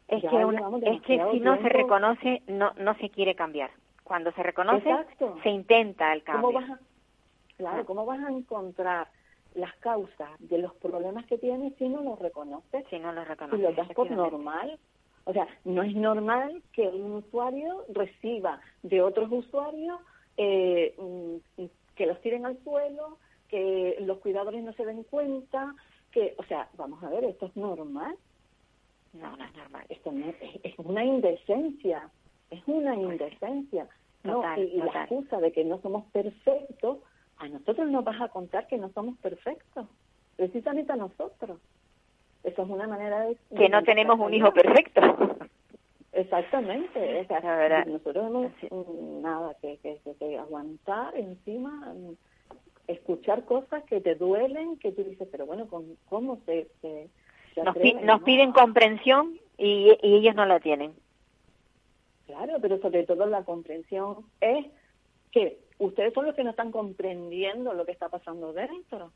Es que, es que si no se reconoce, no, no se quiere cambiar. Cuando se reconoce, se intenta el cambio. ¿Cómo vas claro, ah. ¿cómo vas a encontrar las causas de los problemas que tiene si no los reconoce, Si no los reconoce. Si lo das por normal. O sea, no es normal que un usuario reciba de otros usuarios eh, mm, que los tiren al suelo, que los cuidadores no se den cuenta, que, o sea, vamos a ver, esto es normal. No, no es normal. Esto es, una indecencia, es una pues indecencia. no, y, la excusa de que no somos perfectos a nosotros nos vas a contar que no somos perfectos, precisamente a nosotros. Eso es una manera de... Que no tenemos un hijo perfecto. Exactamente, o sea, nosotros hemos nada que, que, aguantar encima, escuchar cosas que te duelen, que tú dices, pero bueno, ¿cómo se...? nos, nos piden comprensión y, y ellos no la tienen. Claro, pero sobre todo la comprensión es que ustedes son los que no están comprendiendo lo que está pasando dentro.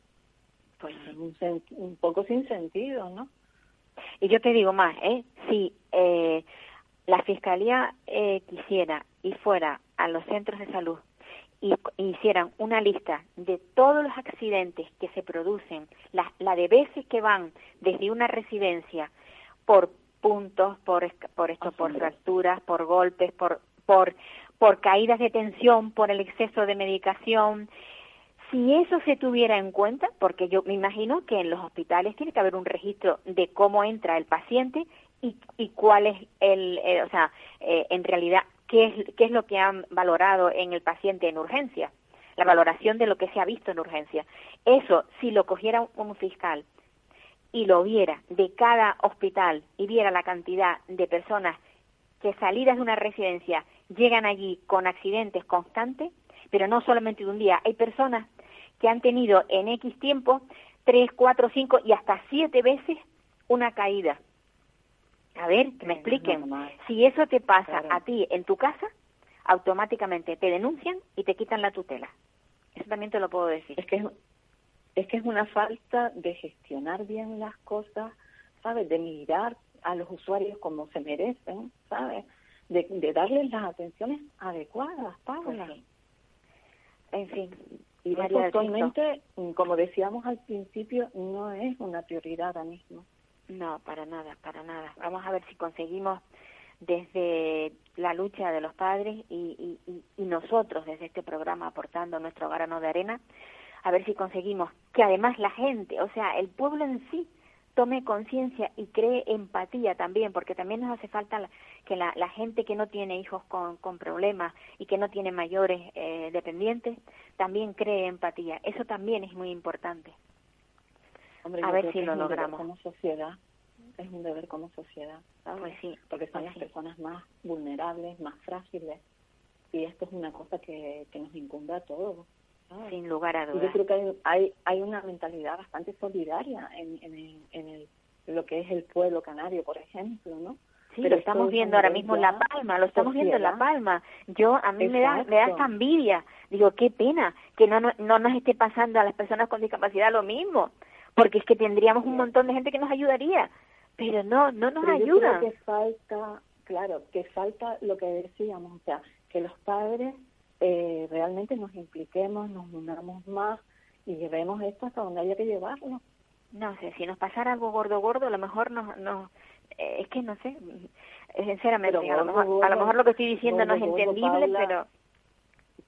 Pues un, un poco sin sentido, ¿no? Y yo te digo más, ¿eh? Si eh, la Fiscalía eh, quisiera y fuera a los centros de salud y, hicieran una lista de todos los accidentes que se producen, la, la de veces que van desde una residencia por puntos, por, por esto, por fracturas, por golpes, por, por por caídas de tensión, por el exceso de medicación. Si eso se tuviera en cuenta, porque yo me imagino que en los hospitales tiene que haber un registro de cómo entra el paciente y, cuál es el, eh, o sea, eh, en realidad, qué es, qué es lo que han valorado en el paciente en urgencia, la valoración de lo que se ha visto en urgencia. Eso, si lo cogiera un fiscal y lo viera de cada hospital y viera la cantidad de personas que salidas de una residencia llegan allí con accidentes constantes, pero no solamente de un día. Hay personas que han tenido en X tiempo tres, cuatro, cinco y hasta siete veces una caída. A ver, que me expliquen. Si eso te pasa a ti en tu casa, automáticamente te denuncian y te quitan la tutela. Eso también te lo puedo decir. Es que es, es que es una falta de gestionar bien las cosas, ¿sabes? De mirar a los usuarios como se merecen, ¿sabes? De, de darles las atenciones adecuadas, Paula. Pues En fin. Y actualmente, como decíamos al principio, no es una prioridad ahora mismo. No, para nada, para nada. Vamos a ver si conseguimos desde la lucha de los padres y, y, y nosotros desde este programa aportando nuestro grano de arena, a ver si conseguimos que además la gente, o sea, el pueblo en sí, tome conciencia y cree empatía también, porque también nos hace falta que la, la, gente que no tiene hijos con, con problemas y que no tiene mayores eh, dependientes, también cree empatía. Eso también es muy importante. Hombre, a ver si lo logramos. Como sociedad, es un deber como sociedad, ¿sabes? Pues sí. Porque son pues las sí. personas más vulnerables, más frágiles. Y esto es una cosa que, que nos incumbe a todos. Sin lugar a dudas. yo creo que hay, hay, hay una mentalidad bastante solidaria en, en, el, en el, lo que es el pueblo canario, por ejemplo, ¿no? Sí, Pero estamos viendo ahora mismo en La Palma, lo estamos viendo en La. Palma. Yo, a mí me da, me da esta envidia. Digo, qué pena que no, no, no nos esté pasando a las personas con discapacidad lo mismo, porque es que tendríamos un montón de gente que nos ayudaría, pero no, no nos Pero yo ayuda. creo que falta, claro, que falta lo que decíamos, o sea, que los padres eh, realmente nos impliquemos, nos unamos más y llevemos esto hasta donde haya que llevarlo. No sé, si nos pasara algo gordo, gordo, a lo mejor nos, nos eh, es que no sé, sinceramente, a, lo gordo, mejor, a lo mejor lo que estoy diciendo no es entendible, Paula, pero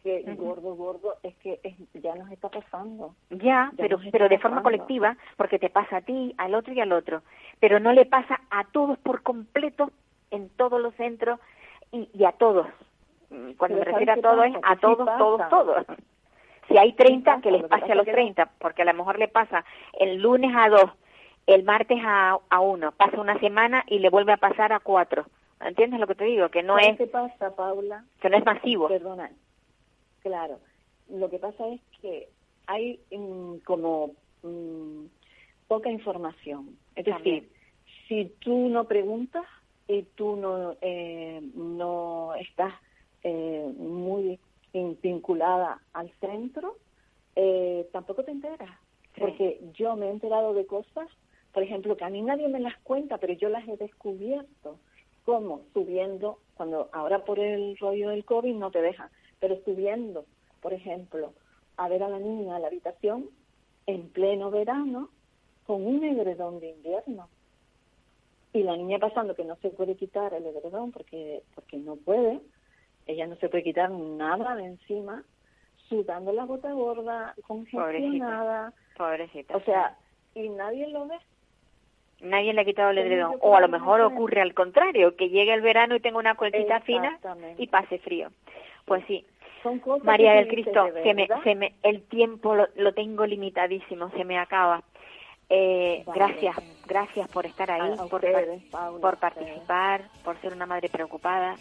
Que gordo, gordo, es que es- ya nos está pasando. Ya, Ya pero, pero de forma colectiva, porque te pasa a ti, al otro y al otro. Pero no le pasa a todos por completo en todos los centros y, y a todos. Mm, Cuando Pero me refiero a ¿sabes qué todos es a sí todos, todos, todos. Si hay 30, pasa, que les pase a los que no- 30, porque a lo mejor le pasa el lunes a dos, el martes a, a uno, pasa una semana y le vuelve a pasar a cuatro. ¿Entiendes lo que te digo? Que no ¿Sabes es, qué pasa, Paula? que no es masivo. Perdona. Claro. Lo que pasa es que hay mm, como mm, poca información. Es También. decir, si tú no preguntas y tú no, eh, no estás eh, muy in- vinculada al centro, eh, tampoco te enteras. Sí. Porque yo me he enterado de cosas, por ejemplo, que a mí nadie me las cuenta, pero yo las he descubierto. como Subiendo, cuando ahora por el rollo del COVID no te dejan, pero subiendo, por ejemplo, a ver a la niña a la habitación en pleno verano con un edredón de invierno. Y la niña pasando que no se puede quitar el edredón porque, porque no puede, ella no se puede quitar nada de encima, sudando la gota gorda, congestionada, Pobrecita. o sea, y nadie lo ve. Nadie le ha quitado el edredón. O a lo mejor ocurre al contrario, que llegue el verano y tenga una colchita fina y pase frío. Pues sí. Son cosas María del Cristo, ¿de se me, se me, el tiempo lo, lo tengo limitadísimo, se me acaba. Eh, Vale. gracias, gracias por estar ahí, A- a por, ustedes, Paula, por participar, por ser una madre preocupada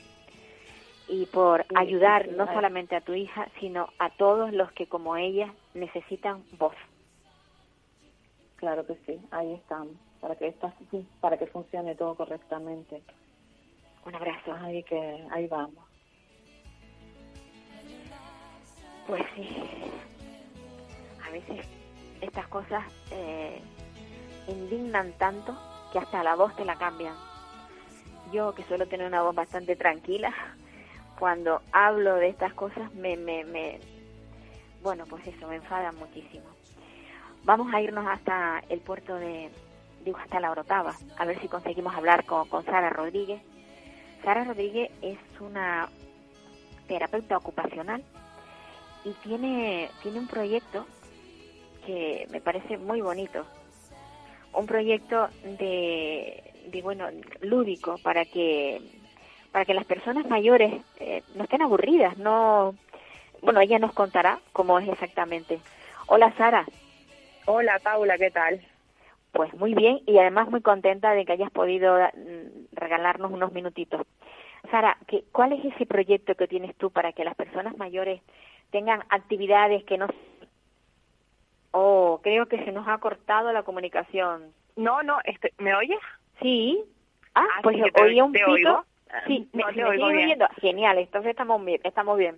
y por ayudar no solamente a tu hija, sino a todos los que como ella necesitan voz. Claro que sí, ahí estamos, para que esta, para que funcione todo correctamente. Un abrazo. Ahí que ahí vamos. Pues sí. A veces estas cosas eh, indignan tanto que hasta la voz te la cambian. Yo, que suelo tener una voz bastante tranquila, cuando hablo de estas cosas me, me, me bueno, pues eso, me enfada muchísimo. Vamos a irnos hasta el puerto de, digo, hasta la Orotava, a ver si conseguimos hablar con, con Sara Rodríguez. Sara Rodríguez es una terapeuta ocupacional y tiene, tiene un proyecto que me parece muy bonito. Un proyecto de, de bueno, lúdico para que para que las personas mayores eh, no estén aburridas, no bueno, ella nos contará cómo es exactamente. Hola Sara, Hola Paula, ¿qué tal? pues muy bien y además muy contenta de que hayas podido mm, regalarnos unos minutitos. Sara, ¿qué, ¿cuál es ese proyecto que tienes tú para que las personas mayores tengan actividades que no... Oh, creo que se nos ha cortado la comunicación. No, no, este, ¿me oyes? Sí. Ah, Ah, pues oía un pito. oigo. Sí, No me, te me oigo sigue bien. oyendo. Genial, entonces estamos bien, estamos bien.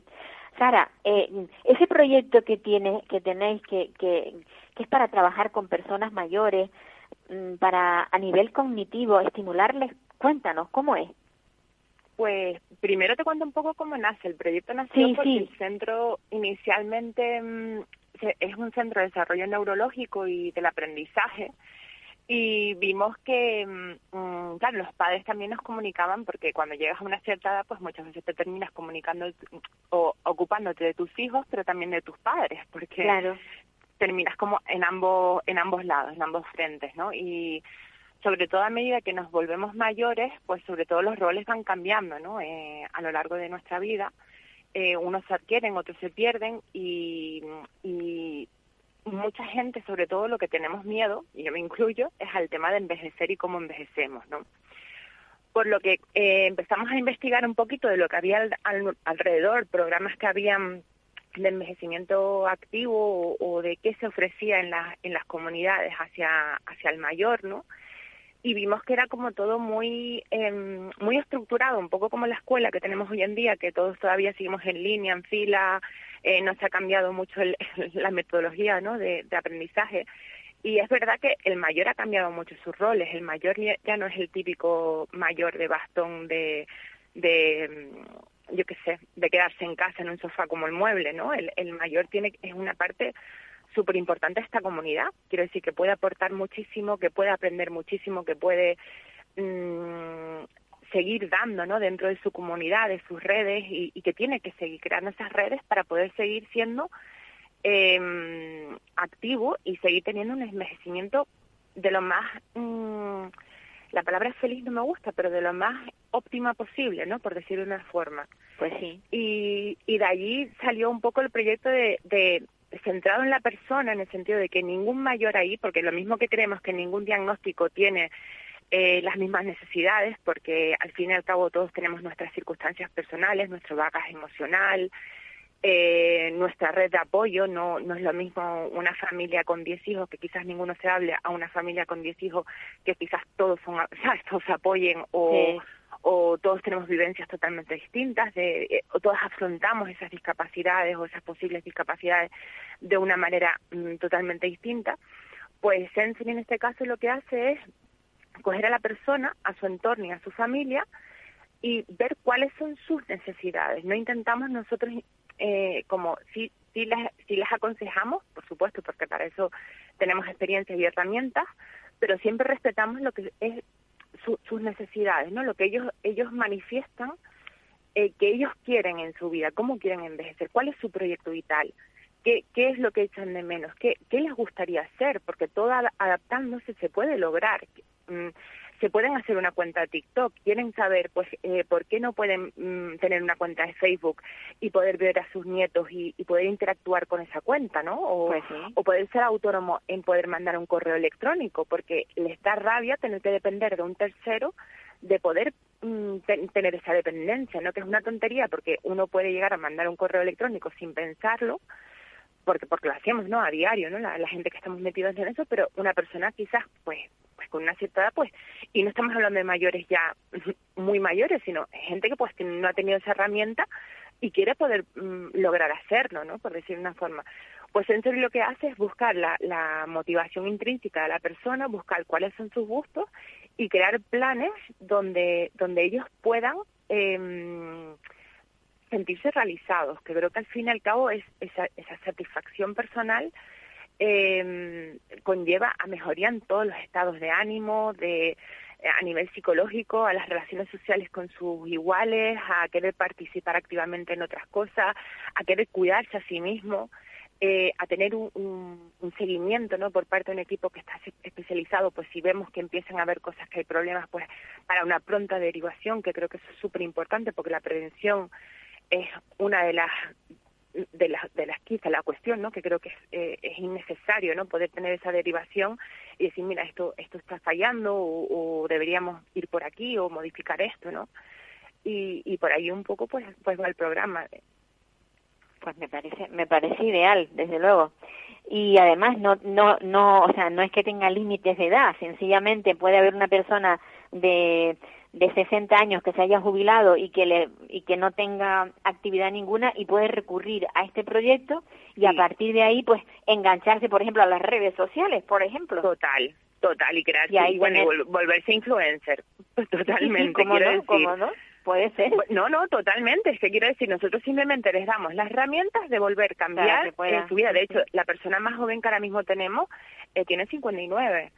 Sara, eh, ese proyecto que tiene, que tenéis, que, que, que es para trabajar con personas mayores, mm, para a nivel cognitivo, estimularles, cuéntanos, ¿cómo es? Pues primero te cuento un poco cómo nace. El proyecto nació Sí, porque sí. el centro inicialmente mm, es un centro de desarrollo neurológico y del aprendizaje y vimos que, mm, mm, claro, los padres también nos comunicaban porque cuando llegas a una cierta edad, pues muchas veces te terminas comunicando o ocupándote de tus hijos, pero también de tus padres, porque Claro. terminas como en ambos en ambos lados, en ambos frentes, ¿no? Y sobre todo a medida que nos volvemos mayores, pues sobre todo los roles van cambiando, ¿no? Eh, a lo largo de nuestra vida, eh, unos se adquieren, otros se pierden y, y mucha gente, sobre todo lo que tenemos miedo, y yo me incluyo, es al tema de envejecer y cómo envejecemos, ¿no? Por lo que eh, empezamos a investigar un poquito de lo que había al- al- alrededor, programas que habían de envejecimiento activo o, de qué se ofrecía en, las en las comunidades hacia, hacia el mayor, ¿no? Y vimos que era como todo muy, em, muy estructurado, un poco como la escuela que tenemos hoy en día, que todos todavía seguimos en línea, en fila, eh, no se ha cambiado mucho el- la metodología de, aprendizaje. Y es verdad que el mayor ha cambiado mucho sus roles. El mayor ya ya no es el típico mayor de bastón de, de mm, yo qué sé, de quedarse en casa en un sofá como el mueble, ¿no? El, el mayor tiene es una parte súper importante de esta comunidad. Quiero decir que puede aportar muchísimo, que puede aprender muchísimo, que puede mm, seguir dando, ¿no? Dentro de su comunidad, de sus redes y, y que tiene que seguir creando esas redes para poder seguir siendo eh, activo y seguir teniendo un envejecimiento de lo más mm, la palabra feliz no me gusta, pero de lo más óptima posible, ¿no? Por decirlo de una forma. Pues sí. Y, y de allí salió un poco el proyecto de, de centrado en la persona, en el sentido de que ningún mayor ahí, porque lo mismo que creemos que ningún diagnóstico tiene eh, las mismas necesidades, porque al fin y al cabo todos tenemos nuestras circunstancias personales, nuestro bagaje emocional, eh, nuestra red de apoyo, no, no es lo mismo una familia con 10 hijos que quizás ninguno se hable a una familia con 10 hijos que quizás todos son, ¿sabes? todos se apoyen o, Sí. o todos tenemos vivencias totalmente distintas, de, eh, o todos afrontamos esas discapacidades o esas posibles discapacidades de una manera mm, totalmente distinta, pues Sensory en este caso lo que hace es coger a la persona, a su entorno y a su familia y ver cuáles son sus necesidades. No intentamos nosotros, eh, como si, si, les, si les aconsejamos, por supuesto, porque para eso tenemos experiencias y herramientas, pero siempre respetamos lo que es su- sus necesidades, ¿no? Lo que ellos ellos manifiestan, eh, que ellos quieren en su vida, cómo quieren envejecer, cuál es su proyecto vital, qué, qué es lo que echan de menos, qué, qué les gustaría hacer, porque todo ad- adaptándose se puede lograr. Mm, se pueden hacer una cuenta de TikTok, quieren saber pues eh, por qué no pueden mm, tener una cuenta de Facebook y poder ver a sus nietos y, y poder interactuar con esa cuenta, ¿no? O, Pues sí. o poder ser autónomo en poder mandar un correo electrónico, porque les da rabia tener que depender de un tercero de poder mm, ten- tener esa dependencia, ¿no? Que es una tontería, porque uno puede llegar a mandar un correo electrónico sin pensarlo, porque porque lo hacemos, ¿no? A diario, ¿no? La, gente que estamos metidos en eso, pero una persona quizás, pues, pues con una cierta edad, pues, y no estamos hablando de mayores ya muy mayores, sino gente que pues no ha tenido esa herramienta y quiere poder mm, lograr hacerlo, ¿no? Por decir de una forma. Pues Sensory lo que hace es buscar la, la motivación intrínseca de la persona, buscar cuáles son sus gustos y crear planes donde, donde ellos puedan em, sentirse realizados, que creo que al fin y al cabo es esa, esa satisfacción personal eh, conlleva a mejoría en todos los estados de ánimo, de a nivel psicológico, a las relaciones sociales con sus iguales, a querer participar activamente en otras cosas, a querer cuidarse a sí mismo, eh, a tener un, un, seguimiento no por parte de un equipo que está especializado, pues si vemos que empiezan a haber cosas que hay problemas, pues para una pronta derivación, que creo que eso es súper importante porque la prevención es una de las de las de las quizás la cuestión no que creo que es, eh, es innecesario no poder tener esa derivación y decir mira esto esto está fallando o, o deberíamos ir por aquí o modificar esto no y, y por ahí un poco pues pues va el programa. Pues me parece me parece ideal desde luego. Y además no no no o sea no es que tenga límites de edad sencillamente puede haber una persona de de 60 años que se haya jubilado y que le y que no tenga actividad ninguna y puede recurrir a este proyecto y a partir de ahí pues engancharse por ejemplo a las redes sociales por ejemplo. Total total y crear y, bueno, volverse influencer totalmente quiero no, decir. no puede ser. No no totalmente es que quiero decir nosotros simplemente les damos las herramientas de volver a cambiar en su vida. De hecho la persona más joven que ahora mismo tenemos eh, tiene 59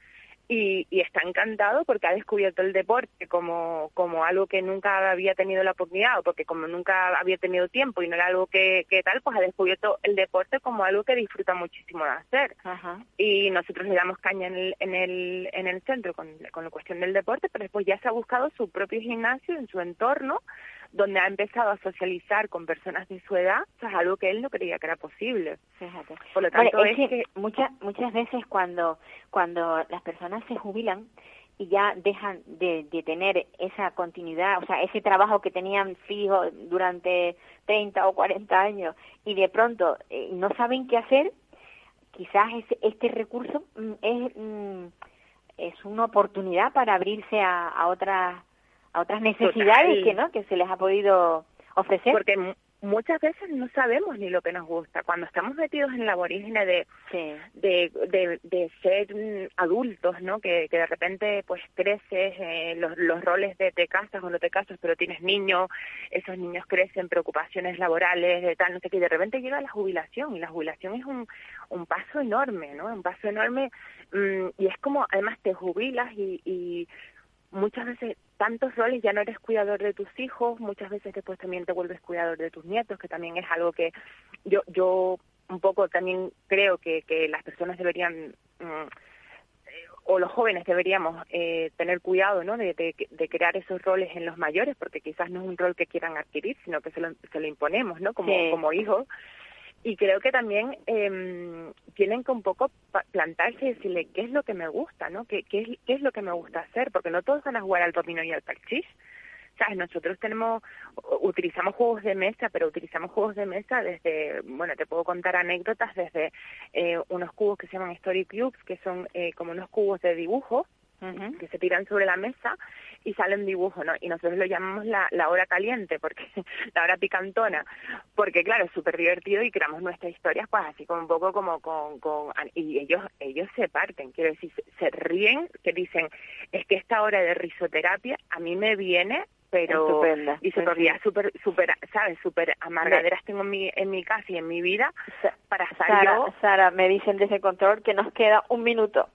y, y, está encantado porque ha descubierto el deporte como, como algo que nunca había tenido la oportunidad o porque como nunca había tenido tiempo y no era algo que, que tal, pues ha descubierto el deporte como algo que disfruta muchísimo de hacer. Y nosotros le damos caña en el, en el, en el centro con, con la cuestión del deporte, pero después ya se ha buscado su propio gimnasio en su entorno donde ha empezado a socializar con personas de su edad, eso es algo que él no creía que era posible. Fíjate. Por lo tanto, es, que, muchas muchas veces cuando cuando las personas se jubilan y ya dejan de, de tener esa continuidad, o sea, ese trabajo que tenían fijo durante 30 o 40 años y de pronto eh, no saben qué hacer, quizás este recurso mm, es, mm, es una oportunidad para abrirse a, a otras a otras necesidades que no que se les ha podido ofrecer. Porque muchas veces no sabemos ni lo que nos gusta. Cuando estamos metidos en la aborígene de, de, de, ser adultos no que, que de repente pues creces eh, los, los roles de te casas o no te casas pero tienes niños esos niños crecen preocupaciones laborales de tal no sé qué y de repente llega la jubilación y la jubilación es un, un paso enorme no un paso enorme mm, y es como además te jubilas y, y muchas veces tantos roles ya no eres cuidador de tus hijos, muchas veces después también te vuelves cuidador de tus nietos, que también es algo que yo yo un poco también creo que, que las personas deberían mm, o los jóvenes deberíamos eh, tener cuidado ¿no? De, de, crear esos roles en los mayores, porque quizás no es un rol que quieran adquirir, sino que se lo, se lo imponemos ¿no? como, como hijos y creo que también eh, tienen que un poco plantarse y decirle qué es lo que me gusta, ¿no? ¿Qué, qué, es, qué es lo que me gusta hacer? Porque no todos van a jugar al dominó y al parchís. ¿Sabes? Nosotros tenemos, utilizamos juegos de mesa, pero utilizamos juegos de mesa desde, bueno, te puedo contar anécdotas desde eh, unos cubos que se llaman Story Cubes, que son eh, como unos cubos de dibujo, que se tiran sobre la mesa y salen dibujos, ¿no? Y nosotros lo llamamos la, la hora caliente, porque la hora picantona, porque claro, es súper divertido y creamos nuestras historias, pues así como un poco como con, con y ellos ellos se parten, quiero decir, se, ríen, que dicen, es que esta hora de risoterapia a mí me viene pero Estupenda. y se sí, súper súper sabes súper amargaderas tengo en mi en mi casa y en mi vida para Sara, Sara me dicen desde el control que nos queda un minuto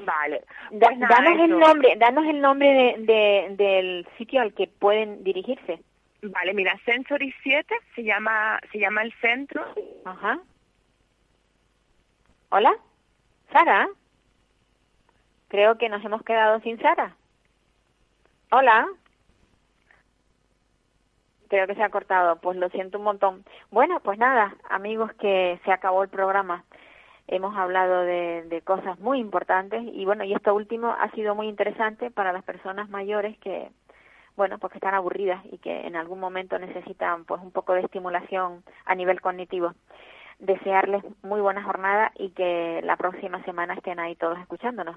Vale. Pues danos el nombre, danos el nombre de, del sitio al que pueden dirigirse. Vale, mira, Sensory 7 se llama se llama el centro. Ajá. Hola, Sara. Creo que nos hemos quedado sin Sara. Hola. Creo que se ha cortado. Pues lo siento un montón. Bueno, pues nada, amigos, que se acabó el programa hemos hablado de, cosas muy importantes y bueno, y esto último ha sido muy interesante para las personas mayores que, bueno, pues que están aburridas y que en algún momento necesitan pues un poco de estimulación a nivel cognitivo. Desearles muy buena jornada y que la próxima semana estén ahí todos escuchándonos.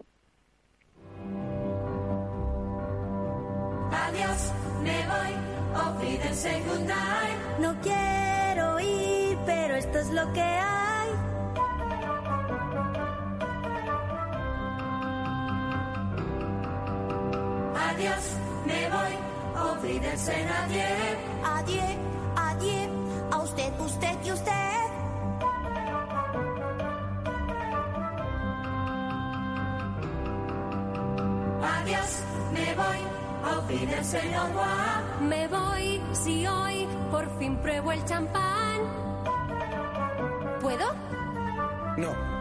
Adiós, me voy, No quiero ir, pero esto es lo que hay. Adiós, me voy, olvídense nadie. Adiós, adiós, a usted, usted y usted. Adiós, me voy, olvídense no Me voy, si hoy por fin pruebo el champán. ¿Puedo? No.